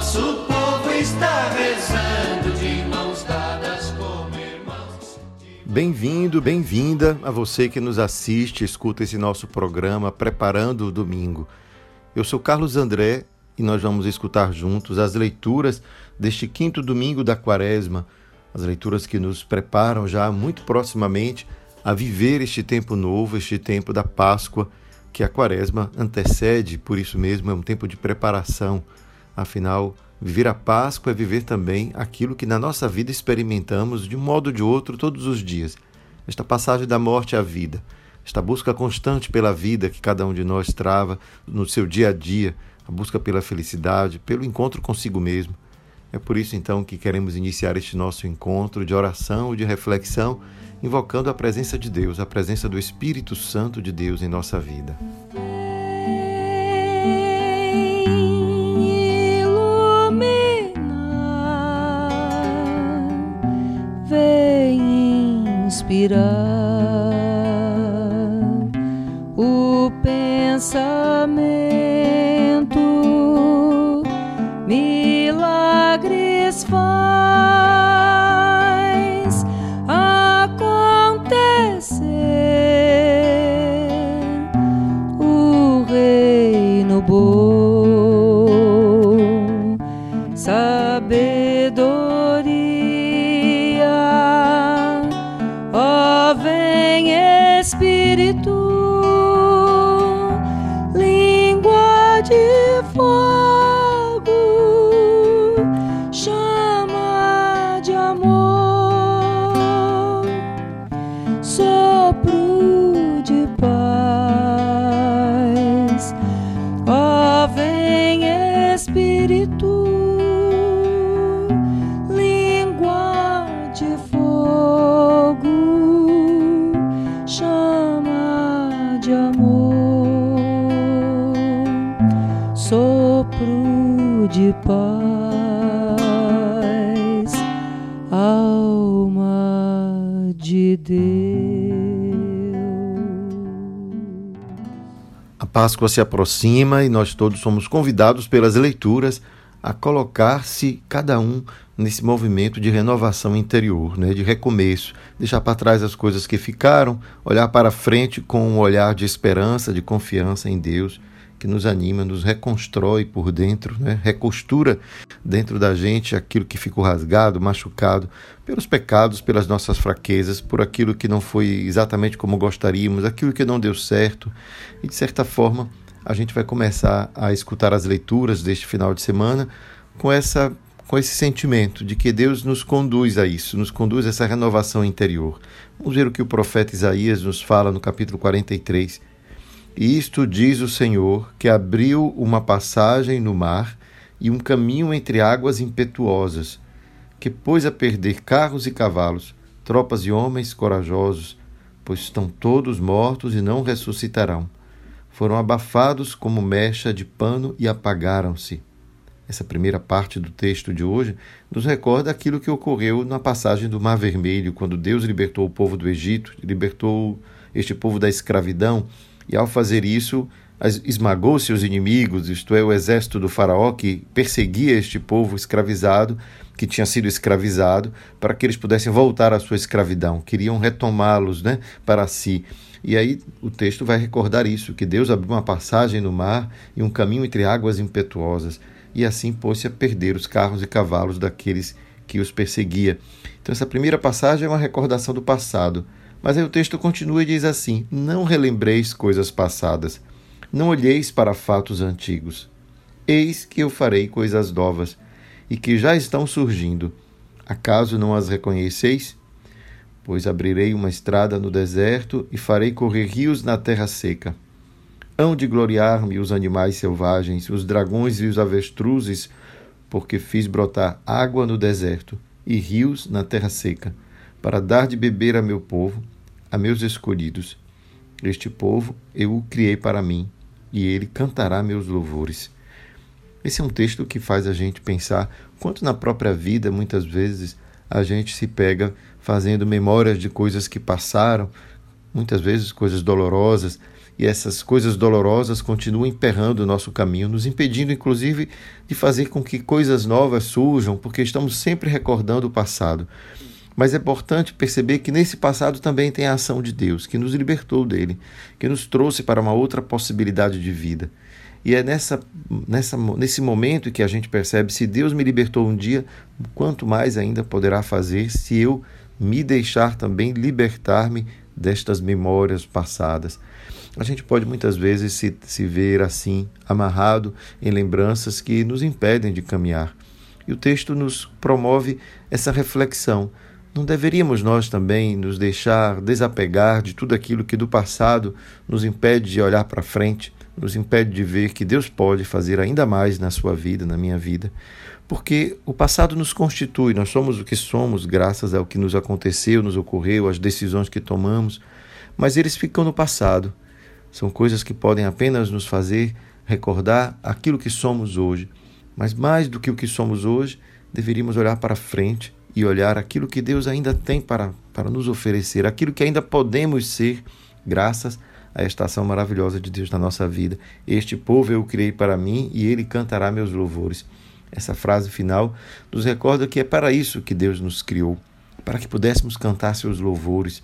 Nosso povo está rezando de mãos dadas como irmãos. Bem-vindo, bem-vinda a você que nos assiste, escuta esse nosso programa Preparando o Domingo. Eu sou Carlos André e nós vamos escutar juntos as leituras deste quinto domingo da Quaresma, as leituras que nos preparam já muito proximamente a viver este tempo novo, este tempo da Páscoa, que a Quaresma antecede, por isso mesmo é um tempo de preparação. Afinal, viver a Páscoa é viver também aquilo que na nossa vida experimentamos de um modo ou de outro todos os dias. Esta passagem da morte à vida, esta busca constante pela vida que cada um de nós trava no seu dia a dia, a busca pela felicidade, pelo encontro consigo mesmo. É por isso então que queremos iniciar este nosso encontro de oração, de reflexão, invocando a presença de Deus, a presença do Espírito Santo de Deus em nossa vida. Inspirar o pensamento, milagres faz Páscoa se aproxima e nós todos somos convidados pelas leituras a colocar-se cada um nesse movimento de renovação interior, né, de recomeço, deixar para trás as coisas que ficaram, olhar para frente com um olhar de esperança, de confiança em Deus, que nos anima, nos reconstrói por dentro, né, recostura dentro da gente aquilo que ficou rasgado, machucado pelos pecados, pelas nossas fraquezas, por aquilo que não foi exatamente como gostaríamos, aquilo que não deu certo. E de certa forma, a gente vai começar a escutar as leituras deste final de semana com essa com esse sentimento de que Deus nos conduz a isso, nos conduz a essa renovação interior. Vamos ver o que o profeta Isaías nos fala no capítulo 43. Isto diz o Senhor, que abriu uma passagem no mar e um caminho entre águas impetuosas, que pôs a perder carros e cavalos, tropas e homens corajosos, pois estão todos mortos e não ressuscitarão. Foram abafados como mecha de pano e apagaram-se. Essa primeira parte do texto de hoje nos recorda aquilo que ocorreu na passagem do Mar Vermelho, quando Deus libertou o povo do Egito, libertou este povo da escravidão, e ao fazer isso, esmagou seus inimigos, isto é, o exército do Faraó que perseguia este povo escravizado, que tinha sido escravizado, para que eles pudessem voltar à sua escravidão. Queriam retomá-los né, para si. E aí o texto vai recordar isso, que Deus abriu uma passagem no mar e um caminho entre águas impetuosas, e assim pôs-se a perder os carros e cavalos daqueles que os perseguia. Então essa primeira passagem é uma recordação do passado. Mas aí o texto continua e diz assim: Não relembreis coisas passadas, não olheis para fatos antigos. Eis que eu farei coisas novas, e que já estão surgindo. Acaso não as reconheceis? Pois abrirei uma estrada no deserto e farei correr rios na terra seca. Hão de gloriar-me os animais selvagens, os dragões e os avestruzes, porque fiz brotar água no deserto e rios na terra seca, para dar de beber a meu povo, a meus escolhidos. Este povo eu o criei para mim, e ele cantará meus louvores. Esse é um texto que faz a gente pensar quanto na própria vida, muitas vezes, a gente se pega fazendo memórias de coisas que passaram, muitas vezes coisas dolorosas, e essas coisas dolorosas continuam emperrando o nosso caminho, nos impedindo, inclusive, de fazer com que coisas novas surjam, porque estamos sempre recordando o passado. Mas é importante perceber que nesse passado também tem a ação de Deus, que nos libertou dele, que nos trouxe para uma outra possibilidade de vida. E é nessa, nessa, nesse momento que a gente percebe: se Deus me libertou um dia, quanto mais ainda poderá fazer se eu me deixar também libertar-me destas memórias passadas. A gente pode muitas vezes se, se ver assim, amarrado em lembranças que nos impedem de caminhar. E o texto nos promove essa reflexão. Não deveríamos nós também nos deixar desapegar de tudo aquilo que do passado nos impede de olhar para frente, nos impede de ver que Deus pode fazer ainda mais na sua vida, na minha vida, porque o passado nos constitui, nós somos o que somos graças ao que nos aconteceu, nos ocorreu, às decisões que tomamos, mas eles ficam no passado. São coisas que podem apenas nos fazer recordar aquilo que somos hoje. Mas mais do que o que somos hoje, deveríamos olhar para frente e olhar aquilo que Deus ainda tem para, para nos oferecer, aquilo que ainda podemos ser, graças a esta ação maravilhosa de Deus na nossa vida. Este povo eu criei para mim e ele cantará meus louvores. Essa frase final nos recorda que é para isso que Deus nos criou, para que pudéssemos cantar seus louvores.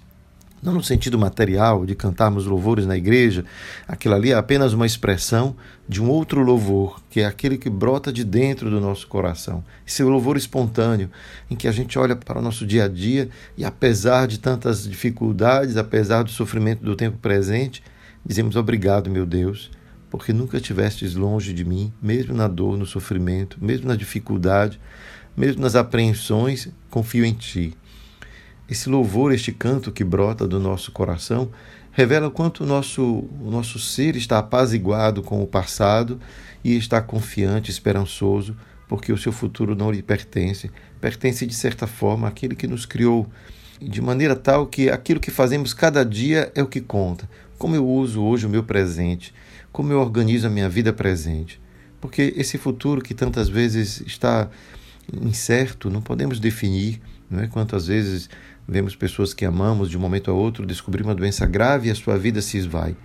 Não no sentido material de cantarmos louvores na igreja, aquilo ali é apenas uma expressão de um outro louvor, que é aquele que brota de dentro do nosso coração. Esse louvor espontâneo, em que a gente olha para o nosso dia a dia e, apesar de tantas dificuldades, apesar do sofrimento do tempo presente, dizemos obrigado, meu Deus, porque nunca estivestes longe de mim, mesmo na dor, no sofrimento, mesmo na dificuldade, mesmo nas apreensões, confio em ti. Esse louvor, este canto que brota do nosso coração, revela o quanto o nosso, o nosso ser está apaziguado com o passado e está confiante, esperançoso, porque o seu futuro não lhe pertence, pertence de certa forma àquele que nos criou, de maneira tal que aquilo que fazemos cada dia é o que conta. Como eu uso hoje o meu presente, como eu organizo a minha vida presente. Porque esse futuro que tantas vezes está incerto, não podemos definir, não é? Quantas vezes vemos pessoas que amamos de um momento a outro descobrir uma doença grave e a sua vida se esvai.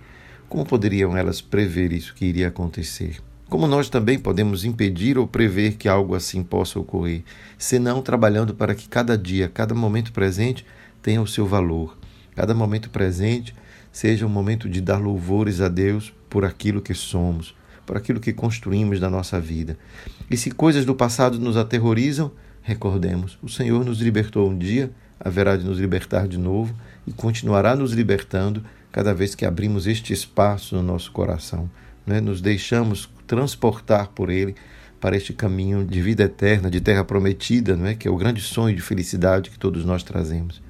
Como poderiam elas prever isso que iria acontecer? Como nós também podemos impedir ou prever que algo assim possa ocorrer, senão trabalhando para que cada dia, cada momento presente tenha o seu valor, cada momento presente seja um momento de dar louvores a Deus por aquilo que somos, por aquilo que construímos na nossa vida. E se coisas do passado nos aterrorizam, recordemos: o Senhor nos libertou um dia, haverá de nos libertar de novo e continuará nos libertando cada vez que abrimos este espaço no nosso coração, né? nos deixamos transportar por Ele para este caminho de vida eterna, de terra prometida, não é? que é o grande sonho de felicidade que todos nós trazemos.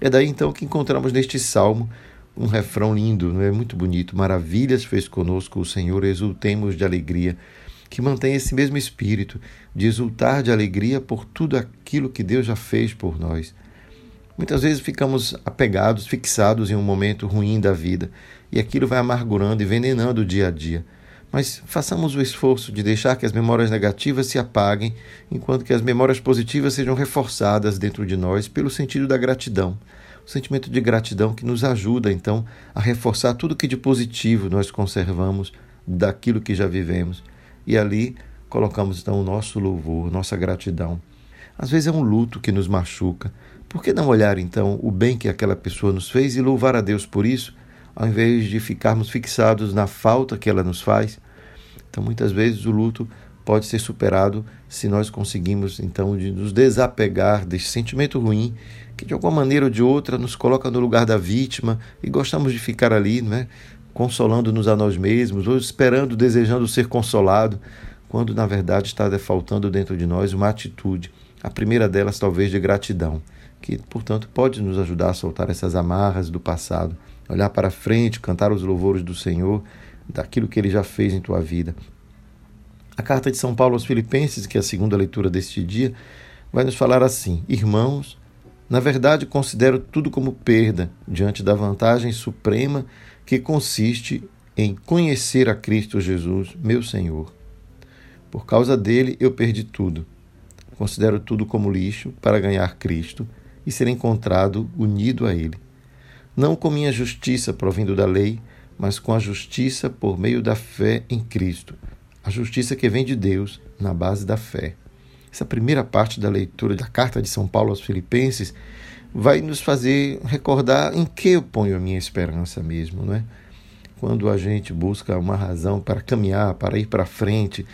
É daí então que encontramos neste salmo um refrão lindo, não é muito bonito. Maravilhas fez conosco o Senhor, exultemos de alegria, que mantém esse mesmo espírito de exultar de alegria por tudo aquilo que Deus já fez por nós. Muitas vezes ficamos apegados, fixados em um momento ruim da vida, e aquilo vai amargurando e envenenando o dia a dia. Mas façamos o esforço de deixar que as memórias negativas se apaguem, enquanto que as memórias positivas sejam reforçadas dentro de nós pelo sentido da gratidão o sentimento de gratidão que nos ajuda então a reforçar tudo que de positivo nós conservamos daquilo que já vivemos. E ali colocamos então o nosso louvor, nossa gratidão. Às vezes é um luto que nos machuca. Por que não olhar então o bem que aquela pessoa nos fez e louvar a Deus por isso, ao invés de ficarmos fixados na falta que ela nos faz? Então, muitas vezes o luto pode ser superado se nós conseguimos então de nos desapegar desse sentimento ruim que de alguma maneira ou de outra nos coloca no lugar da vítima e gostamos de ficar ali, né, consolando-nos a nós mesmos ou esperando, desejando ser consolado, quando na verdade está faltando dentro de nós uma atitude, a primeira delas talvez de gratidão, que portanto pode nos ajudar a soltar essas amarras do passado, olhar para frente, cantar os louvores do Senhor, daquilo que ele já fez em tua vida. A carta de São Paulo aos Filipenses, que é a segunda leitura deste dia, vai nos falar assim: Irmãos, na verdade considero tudo como perda diante da vantagem suprema que consiste em conhecer a Cristo Jesus, meu Senhor. Por causa dele eu perdi tudo. Considero tudo como lixo para ganhar Cristo e ser encontrado unido a Ele. Não com minha justiça provindo da lei, mas com a justiça por meio da fé em Cristo, a justiça que vem de Deus na base da fé. Essa primeira parte da leitura da carta de São Paulo aos Filipenses vai nos fazer recordar em que eu ponho a minha esperança mesmo, não é? Quando a gente busca uma razão para caminhar, para ir para frente,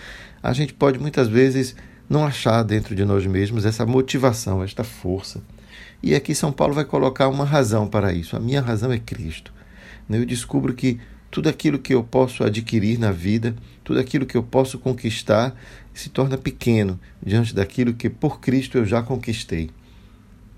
a gente pode muitas vezes não achar dentro de nós mesmos essa motivação, esta força. E aqui São Paulo vai colocar uma razão para isso. A minha razão é Cristo. Eu descubro que tudo aquilo que eu posso adquirir na vida, tudo aquilo que eu posso conquistar, se torna pequeno diante daquilo que por Cristo eu já conquistei.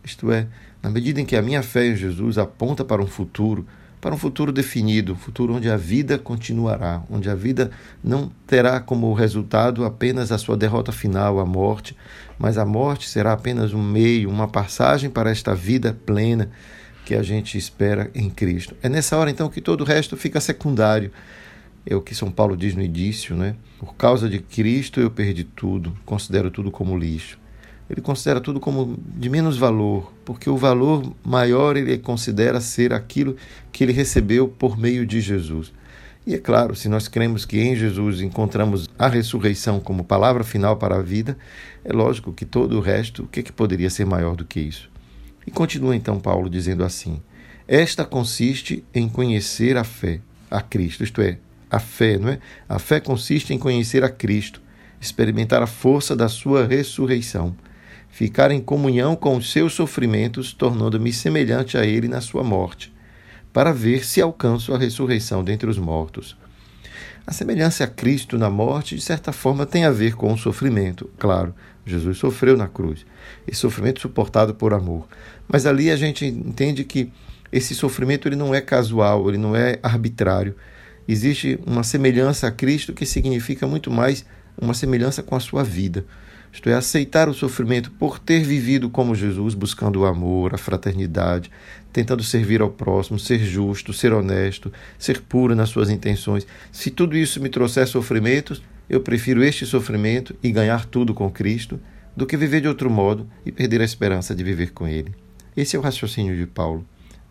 Isto é, na medida em que a minha fé em Jesus aponta para um futuro, para um futuro definido, um futuro onde a vida continuará, onde a vida não terá como resultado apenas a sua derrota final, a morte, mas a morte será apenas um meio, uma passagem para esta vida plena que a gente espera em Cristo. É nessa hora então que todo o resto fica secundário. É o que São Paulo diz no início, né? Por causa de Cristo eu perdi tudo, considero tudo como lixo ele considera tudo como de menos valor, porque o valor maior ele considera ser aquilo que ele recebeu por meio de Jesus. E é claro, se nós cremos que em Jesus encontramos a ressurreição como palavra final para a vida, é lógico que todo o resto, o que, que poderia ser maior do que isso? E continua então Paulo dizendo assim: Esta consiste em conhecer a fé, a Cristo, isto é, a fé, não é? A fé consiste em conhecer a Cristo, experimentar a força da sua ressurreição ficar em comunhão com os seus sofrimentos, tornando-me semelhante a ele na sua morte, para ver se alcanço a ressurreição dentre os mortos. A semelhança a Cristo na morte, de certa forma, tem a ver com o sofrimento. Claro, Jesus sofreu na cruz, esse sofrimento suportado por amor. Mas ali a gente entende que esse sofrimento ele não é casual, ele não é arbitrário. Existe uma semelhança a Cristo que significa muito mais uma semelhança com a sua vida isto é, aceitar o sofrimento por ter vivido como Jesus, buscando o amor, a fraternidade, tentando servir ao próximo, ser justo, ser honesto, ser puro nas suas intenções. Se tudo isso me trouxer sofrimentos, eu prefiro este sofrimento e ganhar tudo com Cristo do que viver de outro modo e perder a esperança de viver com Ele. Esse é o raciocínio de Paulo.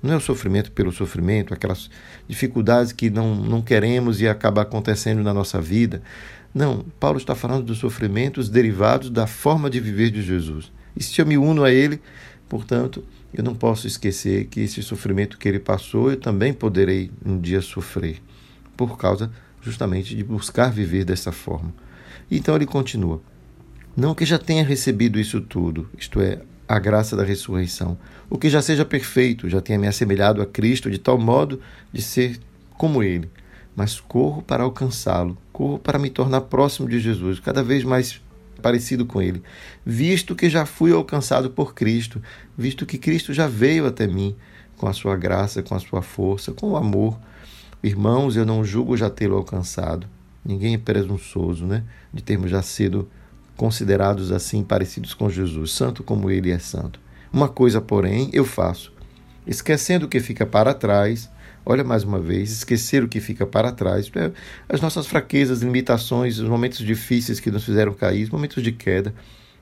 Não é o sofrimento pelo sofrimento, aquelas dificuldades que não, não queremos e acaba acontecendo na nossa vida. Não, Paulo está falando dos sofrimentos derivados da forma de viver de Jesus. E se eu me uno a ele, portanto, eu não posso esquecer que esse sofrimento que ele passou, eu também poderei um dia sofrer, por causa justamente de buscar viver dessa forma. Então ele continua: Não que já tenha recebido isso tudo, isto é, a graça da ressurreição, o que já seja perfeito, já tenha me assemelhado a Cristo de tal modo de ser como ele mas corro para alcançá-lo, corro para me tornar próximo de Jesus, cada vez mais parecido com ele, visto que já fui alcançado por Cristo, visto que Cristo já veio até mim com a sua graça, com a sua força, com o amor. Irmãos, eu não julgo já tê-lo alcançado. Ninguém é presunçoso, né, de termos já sido considerados assim parecidos com Jesus, santo como ele é santo. Uma coisa, porém, eu faço, esquecendo o que fica para trás Olha mais uma vez, esquecer o que fica para trás, é, as nossas fraquezas, limitações, os momentos difíceis que nos fizeram cair, os momentos de queda.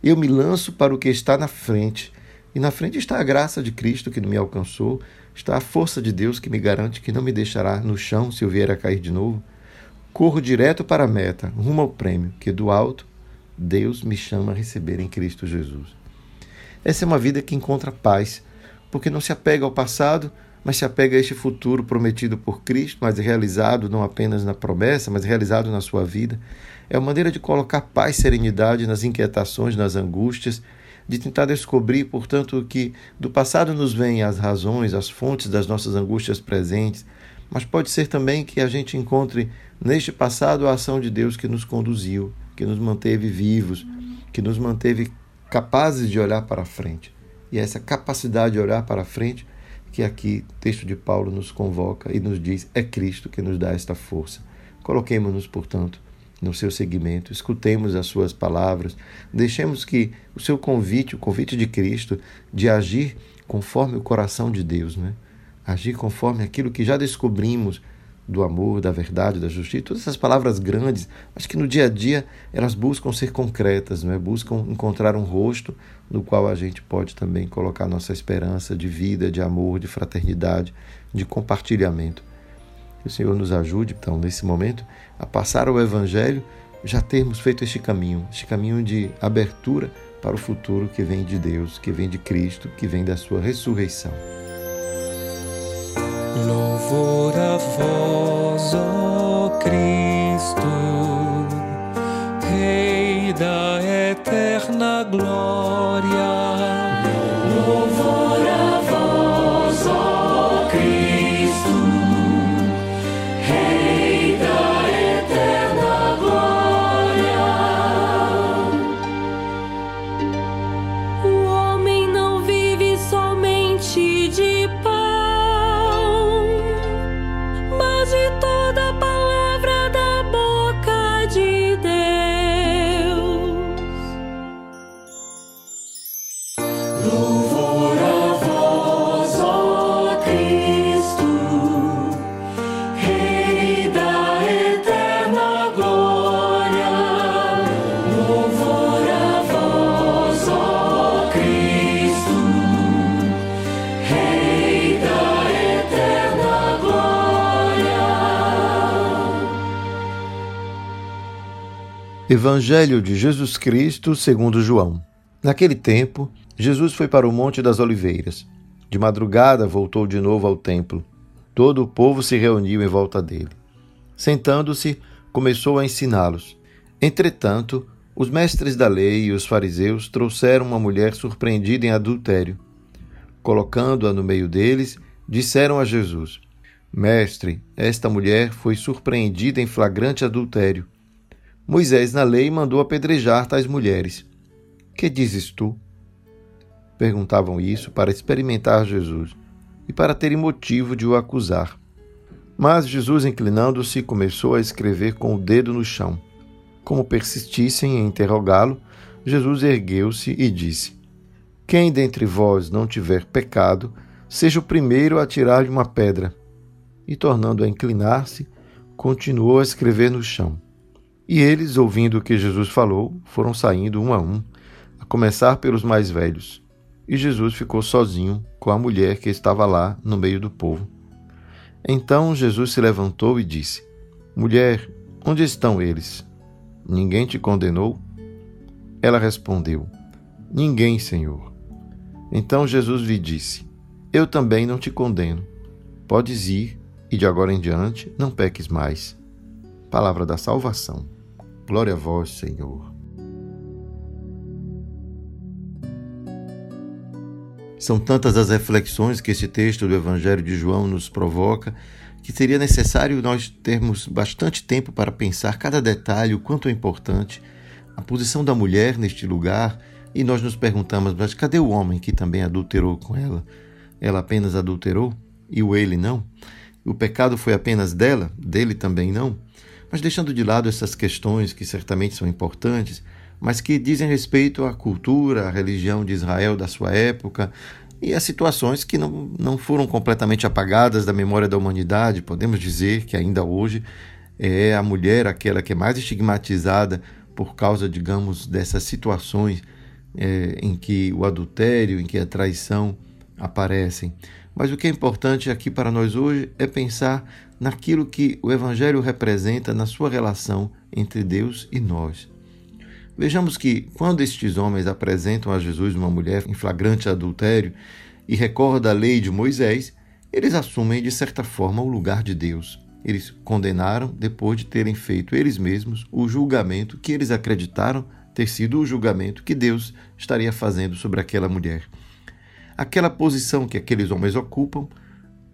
Eu me lanço para o que está na frente. E na frente está a graça de Cristo que me alcançou, está a força de Deus que me garante que não me deixará no chão se eu vier a cair de novo. Corro direto para a meta, rumo ao prêmio, que do alto Deus me chama a receber em Cristo Jesus. Essa é uma vida que encontra paz, porque não se apega ao passado, mas se apega a este futuro prometido por Cristo, mas realizado não apenas na promessa, mas realizado na sua vida. É uma maneira de colocar paz e serenidade nas inquietações, nas angústias, de tentar descobrir, portanto, que do passado nos vêm as razões, as fontes das nossas angústias presentes, mas pode ser também que a gente encontre neste passado a ação de Deus que nos conduziu, que nos manteve vivos, que nos manteve capazes de olhar para frente. E essa capacidade de olhar para frente que aqui o texto de Paulo nos convoca e nos diz: é Cristo que nos dá esta força. Coloquemos-nos, portanto, no seu seguimento. Escutemos as suas palavras. Deixemos que o seu convite, o convite de Cristo, de agir conforme o coração de Deus, né? agir conforme aquilo que já descobrimos do amor, da verdade, da justiça, todas essas palavras grandes, acho que no dia a dia elas buscam ser concretas, não é? buscam encontrar um rosto no qual a gente pode também colocar nossa esperança de vida, de amor, de fraternidade, de compartilhamento. Que o Senhor nos ajude, então, nesse momento, a passar o Evangelho, já termos feito este caminho, este caminho de abertura para o futuro que vem de Deus, que vem de Cristo, que vem da sua ressurreição. Louvor a vós, ó Cristo, Rei da eterna glória. Evangelho de Jesus Cristo segundo João. Naquele tempo, Jesus foi para o Monte das Oliveiras. De madrugada voltou de novo ao templo. Todo o povo se reuniu em volta dele. Sentando-se, começou a ensiná-los. Entretanto, os mestres da lei e os fariseus trouxeram uma mulher surpreendida em adultério. Colocando-a no meio deles, disseram a Jesus: Mestre, esta mulher foi surpreendida em flagrante adultério. Moisés, na lei, mandou apedrejar tais mulheres. Que dizes tu? Perguntavam isso para experimentar Jesus e para terem motivo de o acusar. Mas Jesus, inclinando-se, começou a escrever com o dedo no chão. Como persistissem em interrogá-lo, Jesus ergueu-se e disse: Quem dentre vós não tiver pecado, seja o primeiro a tirar-lhe uma pedra. E, tornando a inclinar-se, continuou a escrever no chão. E eles, ouvindo o que Jesus falou, foram saindo um a um, a começar pelos mais velhos. E Jesus ficou sozinho com a mulher que estava lá no meio do povo. Então Jesus se levantou e disse: Mulher, onde estão eles? Ninguém te condenou? Ela respondeu: Ninguém, Senhor. Então Jesus lhe disse: Eu também não te condeno. Podes ir e de agora em diante não peques mais. Palavra da salvação. Glória a vós, Senhor. São tantas as reflexões que esse texto do Evangelho de João nos provoca que seria necessário nós termos bastante tempo para pensar cada detalhe, o quanto é importante a posição da mulher neste lugar, e nós nos perguntamos, mas cadê o homem que também adulterou com ela? Ela apenas adulterou e o ele não? O pecado foi apenas dela, dele também não? Mas deixando de lado essas questões que certamente são importantes, mas que dizem respeito à cultura, à religião de Israel da sua época e a situações que não, não foram completamente apagadas da memória da humanidade. Podemos dizer que ainda hoje é a mulher aquela que é mais estigmatizada por causa, digamos, dessas situações é, em que o adultério, em que a traição aparecem. Mas o que é importante aqui para nós hoje é pensar naquilo que o Evangelho representa na sua relação entre Deus e nós. Vejamos que, quando estes homens apresentam a Jesus uma mulher em flagrante adultério e recorda a lei de Moisés, eles assumem de certa forma o lugar de Deus. Eles condenaram depois de terem feito eles mesmos o julgamento que eles acreditaram ter sido o julgamento que Deus estaria fazendo sobre aquela mulher. Aquela posição que aqueles homens ocupam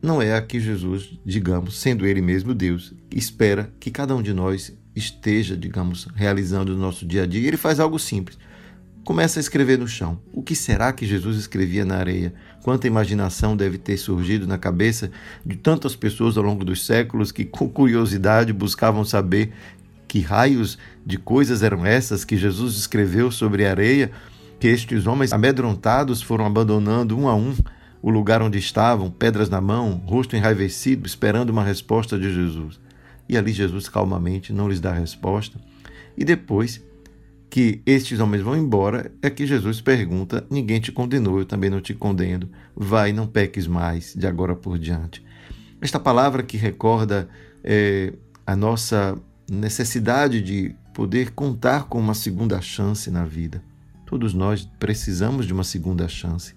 não é a que Jesus, digamos, sendo ele mesmo Deus, espera que cada um de nós esteja, digamos, realizando no nosso dia a dia. Ele faz algo simples. Começa a escrever no chão. O que será que Jesus escrevia na areia? Quanta imaginação deve ter surgido na cabeça de tantas pessoas ao longo dos séculos que, com curiosidade, buscavam saber Que raios de coisas eram essas que Jesus escreveu sobre a areia, que estes homens amedrontados foram abandonando um a um o lugar onde estavam, pedras na mão, rosto enraivecido, esperando uma resposta de Jesus. E ali Jesus calmamente não lhes dá resposta. E depois que estes homens vão embora, é que Jesus pergunta: Ninguém te condenou, eu também não te condeno. Vai, não peques mais de agora por diante. Esta palavra que recorda é, a nossa necessidade de poder contar com uma segunda chance na vida. Todos nós precisamos de uma segunda chance.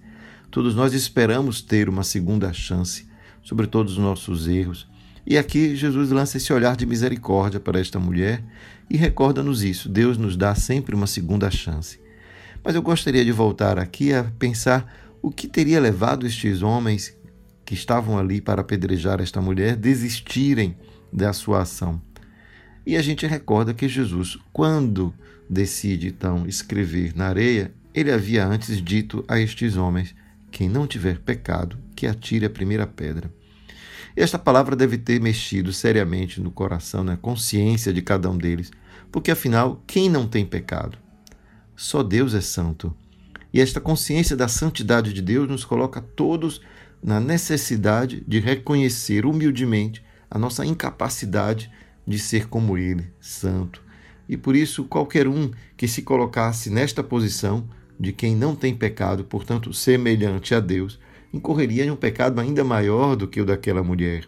Todos nós esperamos ter uma segunda chance sobre todos os nossos erros. E aqui Jesus lança esse olhar de misericórdia para esta mulher e recorda-nos isso: Deus nos dá sempre uma segunda chance. Mas eu gostaria de voltar aqui a pensar o que teria levado estes homens que estavam ali para apedrejar esta mulher desistirem da sua ação. E a gente recorda que Jesus, quando decide então escrever na areia, ele havia antes dito a estes homens: quem não tiver pecado, que atire a primeira pedra. Esta palavra deve ter mexido seriamente no coração, na consciência de cada um deles, porque afinal, quem não tem pecado? Só Deus é santo. E esta consciência da santidade de Deus nos coloca todos na necessidade de reconhecer humildemente a nossa incapacidade de ser como Ele, santo. E por isso, qualquer um que se colocasse nesta posição de quem não tem pecado, portanto, semelhante a Deus, incorreria em um pecado ainda maior do que o daquela mulher.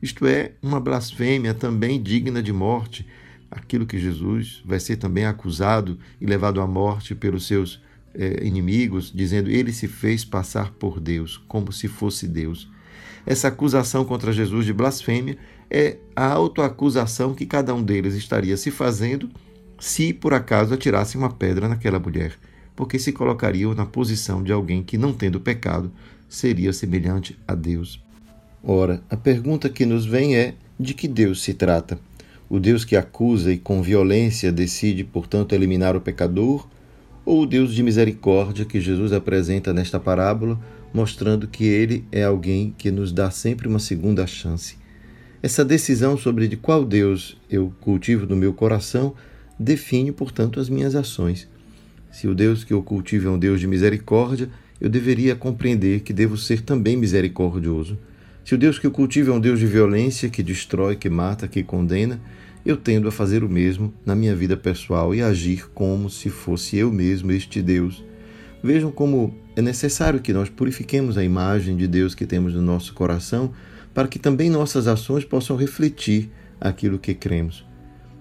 Isto é, uma blasfêmia também digna de morte, aquilo que Jesus vai ser também acusado e levado à morte pelos seus eh, inimigos, dizendo ele se fez passar por Deus, como se fosse Deus. Essa acusação contra Jesus de blasfêmia é a autoacusação que cada um deles estaria se fazendo se por acaso atirasse uma pedra naquela mulher, porque se colocariam na posição de alguém que, não tendo pecado, seria semelhante a Deus. Ora, a pergunta que nos vem é: de que Deus se trata? O Deus que acusa e com violência decide, portanto, eliminar o pecador? Ou o Deus de misericórdia que Jesus apresenta nesta parábola, mostrando que ele é alguém que nos dá sempre uma segunda chance? Essa decisão sobre de qual Deus eu cultivo no meu coração define, portanto, as minhas ações. Se o Deus que eu cultivo é um Deus de misericórdia, eu deveria compreender que devo ser também misericordioso. Se o Deus que eu cultivo é um Deus de violência, que destrói, que mata, que condena, eu tendo a fazer o mesmo na minha vida pessoal e agir como se fosse eu mesmo este Deus. Vejam como é necessário que nós purifiquemos a imagem de Deus que temos no nosso coração, para que também nossas ações possam refletir aquilo que cremos.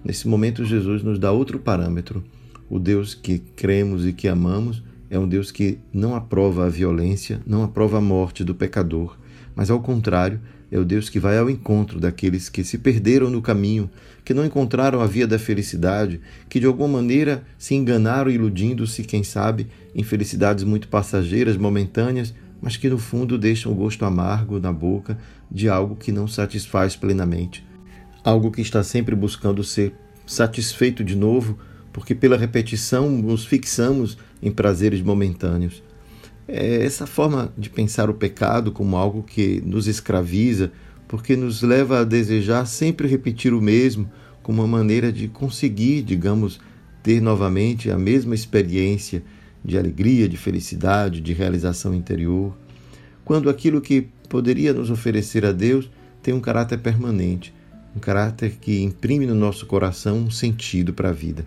Nesse momento, Jesus nos dá outro parâmetro. O Deus que cremos e que amamos é um Deus que não aprova a violência, não aprova a morte do pecador, mas ao contrário, é o Deus que vai ao encontro daqueles que se perderam no caminho, que não encontraram a via da felicidade, que de alguma maneira se enganaram iludindo-se, quem sabe, em felicidades muito passageiras, momentâneas, mas que no fundo deixam o gosto amargo na boca de algo que não satisfaz plenamente. Algo que está sempre buscando ser satisfeito de novo, porque pela repetição nos fixamos em prazeres momentâneos. É essa forma de pensar o pecado como algo que nos escraviza, porque nos leva a desejar sempre repetir o mesmo, como uma maneira de conseguir, digamos, ter novamente a mesma experiência de alegria, de felicidade, de realização interior, quando aquilo que poderia nos oferecer a Deus tem um caráter permanente, um caráter que imprime no nosso coração um sentido para a vida.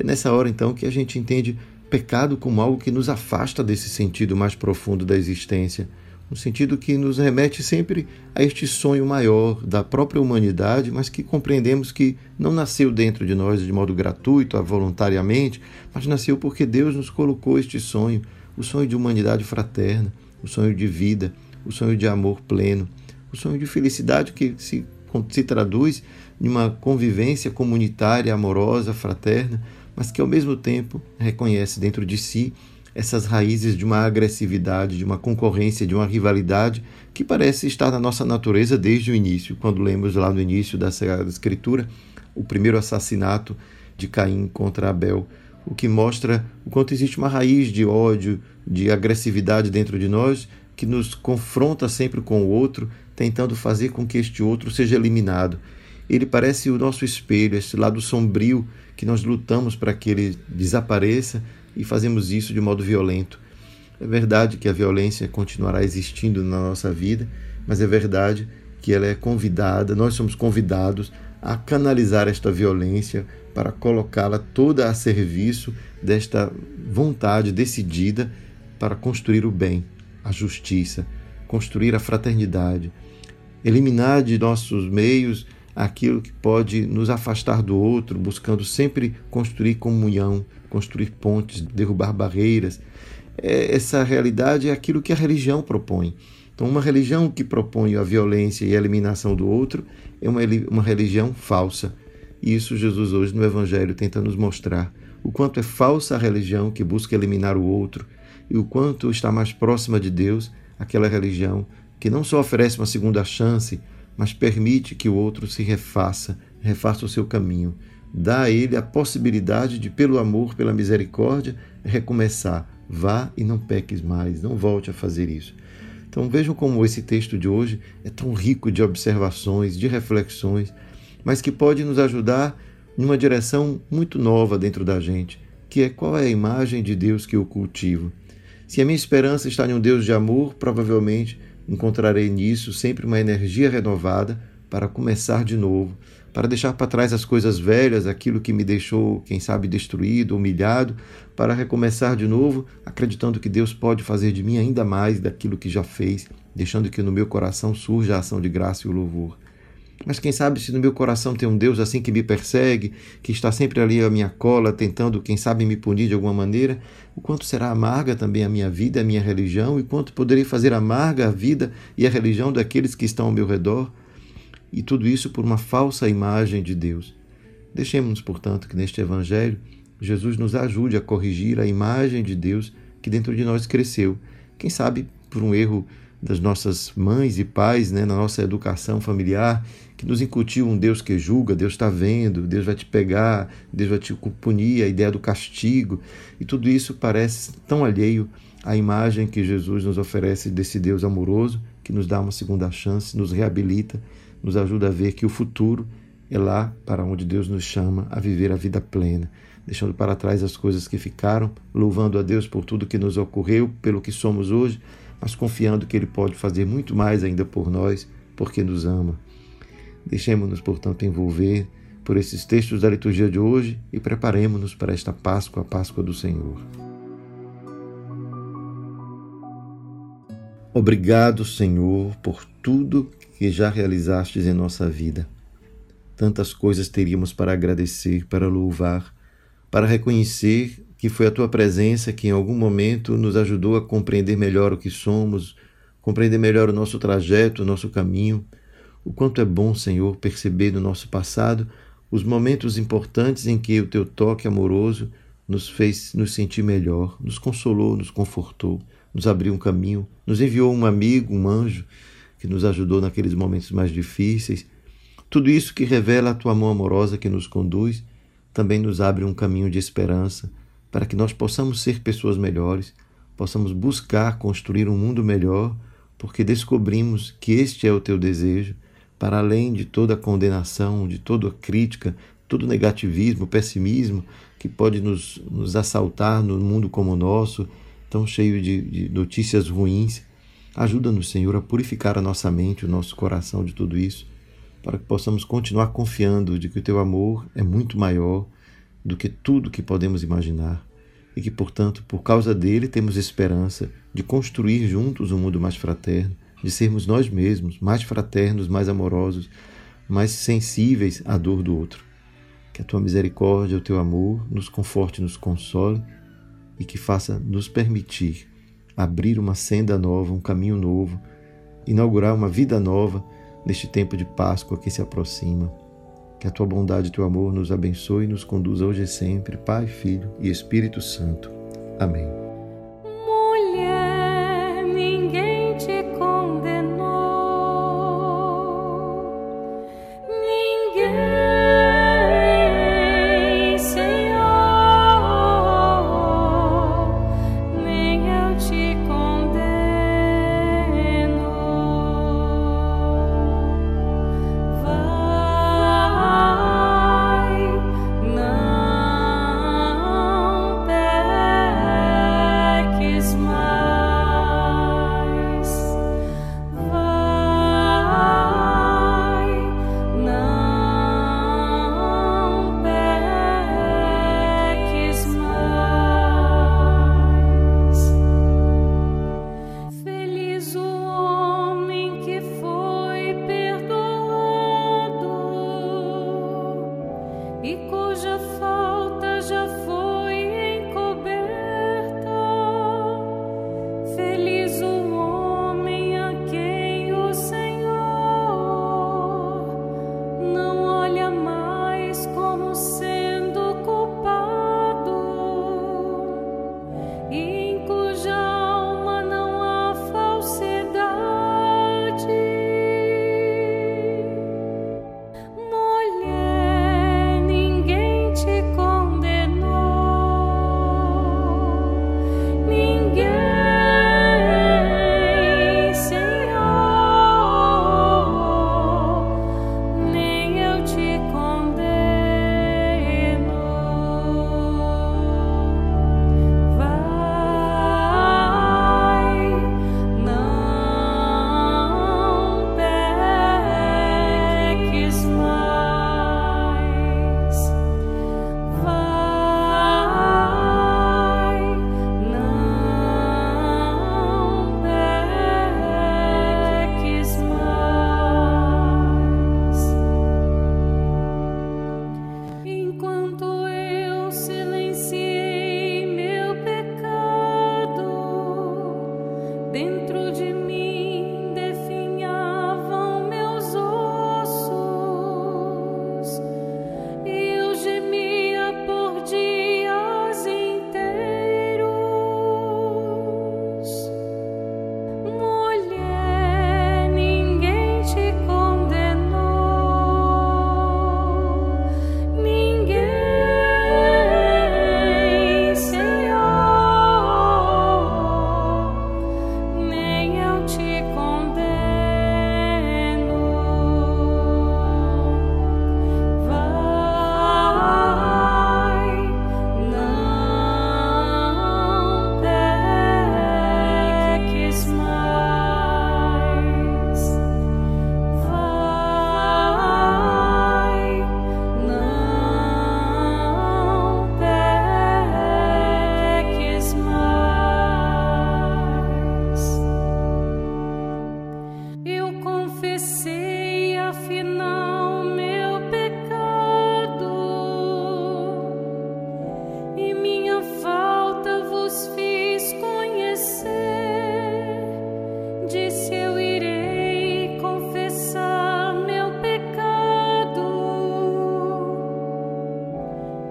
É nessa hora então que a gente entende pecado como algo que nos afasta desse sentido mais profundo da existência, um sentido que nos remete sempre a este sonho maior da própria humanidade, mas que compreendemos que não nasceu dentro de nós de modo gratuito, voluntariamente, mas nasceu porque Deus nos colocou este sonho, o sonho de humanidade fraterna, o sonho de vida, o sonho de amor pleno, o sonho de felicidade que se, se traduz em uma convivência comunitária, amorosa, fraterna, mas que ao mesmo tempo reconhece dentro de si essas raízes de uma agressividade, de uma concorrência, de uma rivalidade que parece estar na nossa natureza desde o início. Quando lemos lá no início da Sagrada Escritura o primeiro assassinato de Caim contra Abel, o que mostra o quanto existe uma raiz de ódio, de agressividade dentro de nós que nos confronta sempre com o outro, tentando fazer com que este outro seja eliminado. Ele parece o nosso espelho, esse lado sombrio que nós lutamos para que ele desapareça e fazemos isso de modo violento. É verdade que a violência continuará existindo na nossa vida, mas é verdade que ela é convidada, nós somos convidados a canalizar esta violência para colocá-la toda a serviço desta vontade decidida para construir o bem, a justiça, construir a fraternidade, eliminar de nossos meios aquilo que pode nos afastar do outro, buscando sempre construir comunhão, construir pontes, derrubar barreiras. É, essa realidade é aquilo que a religião propõe. Então, uma religião que propõe a violência e a eliminação do outro é uma, uma religião falsa. E isso Jesus hoje no Evangelho tenta nos mostrar o quanto é falsa a religião que busca eliminar o outro e o quanto está mais próxima de Deus aquela religião que não só oferece uma segunda chance, mas permite que o outro se refaça, refaça o seu caminho. Dá a ele a possibilidade de, pelo amor, pela misericórdia, recomeçar. Vá e não peques mais, não volte a fazer isso. Então vejam como esse texto de hoje é tão rico de observações, de reflexões, mas que pode nos ajudar numa direção muito nova dentro da gente, que é qual é a imagem de Deus que eu cultivo. Se a minha esperança está em um Deus de amor, provavelmente encontrarei nisso sempre uma energia renovada para começar de novo, para deixar para trás as coisas velhas, aquilo que me deixou, quem sabe, destruído, humilhado, para recomeçar de novo, acreditando que Deus pode fazer de mim ainda mais daquilo que já fez, deixando que no meu coração surja a ação de graça e o louvor. Mas quem sabe se no meu coração tem um Deus assim que me persegue, que está sempre ali à minha cola, tentando, quem sabe, me punir de alguma maneira, o quanto será amarga também a minha vida, a minha religião, e quanto poderei fazer amarga a vida e a religião daqueles que estão ao meu redor, e tudo isso por uma falsa imagem de Deus. Deixemos, portanto, que neste Evangelho Jesus nos ajude a corrigir a imagem de Deus que dentro de nós cresceu. Quem sabe por um erro das nossas mães e pais, né, na nossa educação familiar, que nos incutiu um Deus que julga, Deus está vendo, Deus vai te pegar, Deus vai te punir, a ideia do castigo. E tudo isso parece tão alheio à imagem que Jesus nos oferece desse Deus amoroso, que nos dá uma segunda chance, nos reabilita nos ajuda a ver que o futuro é lá para onde Deus nos chama a viver a vida plena, deixando para trás as coisas que ficaram, louvando a Deus por tudo que nos ocorreu, pelo que somos hoje, mas confiando que Ele pode fazer muito mais ainda por nós, porque nos ama. Deixemos-nos, portanto, envolver por esses textos da liturgia de hoje e preparemos-nos para esta Páscoa, a Páscoa do Senhor. Obrigado, Senhor, por tudo que já realizastes em nossa vida. Tantas coisas teríamos para agradecer, para louvar, para reconhecer que foi a tua presença que em algum momento nos ajudou a compreender melhor o que somos, compreender melhor o nosso trajeto, o nosso caminho. O quanto é bom, Senhor, perceber no nosso passado os momentos importantes em que o teu toque amoroso nos fez nos sentir melhor, nos consolou, nos confortou, nos abriu um caminho, nos enviou um amigo, um anjo que nos ajudou naqueles momentos mais difíceis. Tudo isso que revela a tua mão amorosa que nos conduz, também nos abre um caminho de esperança para que nós possamos ser pessoas melhores, possamos buscar construir um mundo melhor, porque descobrimos que este é o teu desejo, para além de toda a condenação, de toda a crítica, todo o negativismo, pessimismo que pode nos, nos assaltar no mundo como o nosso, tão cheio de, de notícias ruins. Ajuda-nos, Senhor, a purificar a nossa mente, o nosso coração de tudo isso, para que possamos continuar confiando de que o teu amor é muito maior do que tudo que podemos imaginar e que, portanto, por causa dele temos esperança de construir juntos um mundo mais fraterno, de sermos nós mesmos mais fraternos, mais amorosos, mais sensíveis à dor do outro. Que a tua misericórdia, o teu amor nos conforte, nos console e que faça nos permitir abrir uma senda nova, um caminho novo, inaugurar uma vida nova neste tempo de Páscoa que se aproxima. Que a tua bondade e teu amor nos abençoe e nos conduza hoje e sempre, Pai, Filho e Espírito Santo. Amém.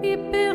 People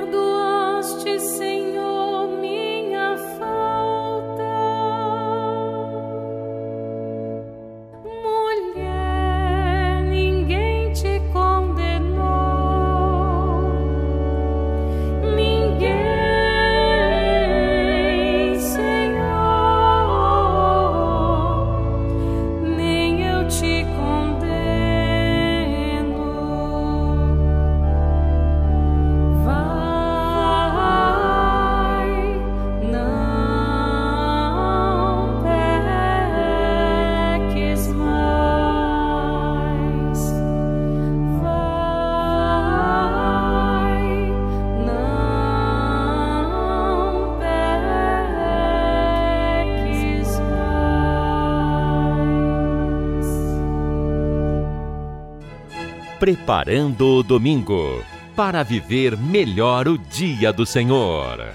Preparando o Domingo para viver melhor o Dia do Senhor.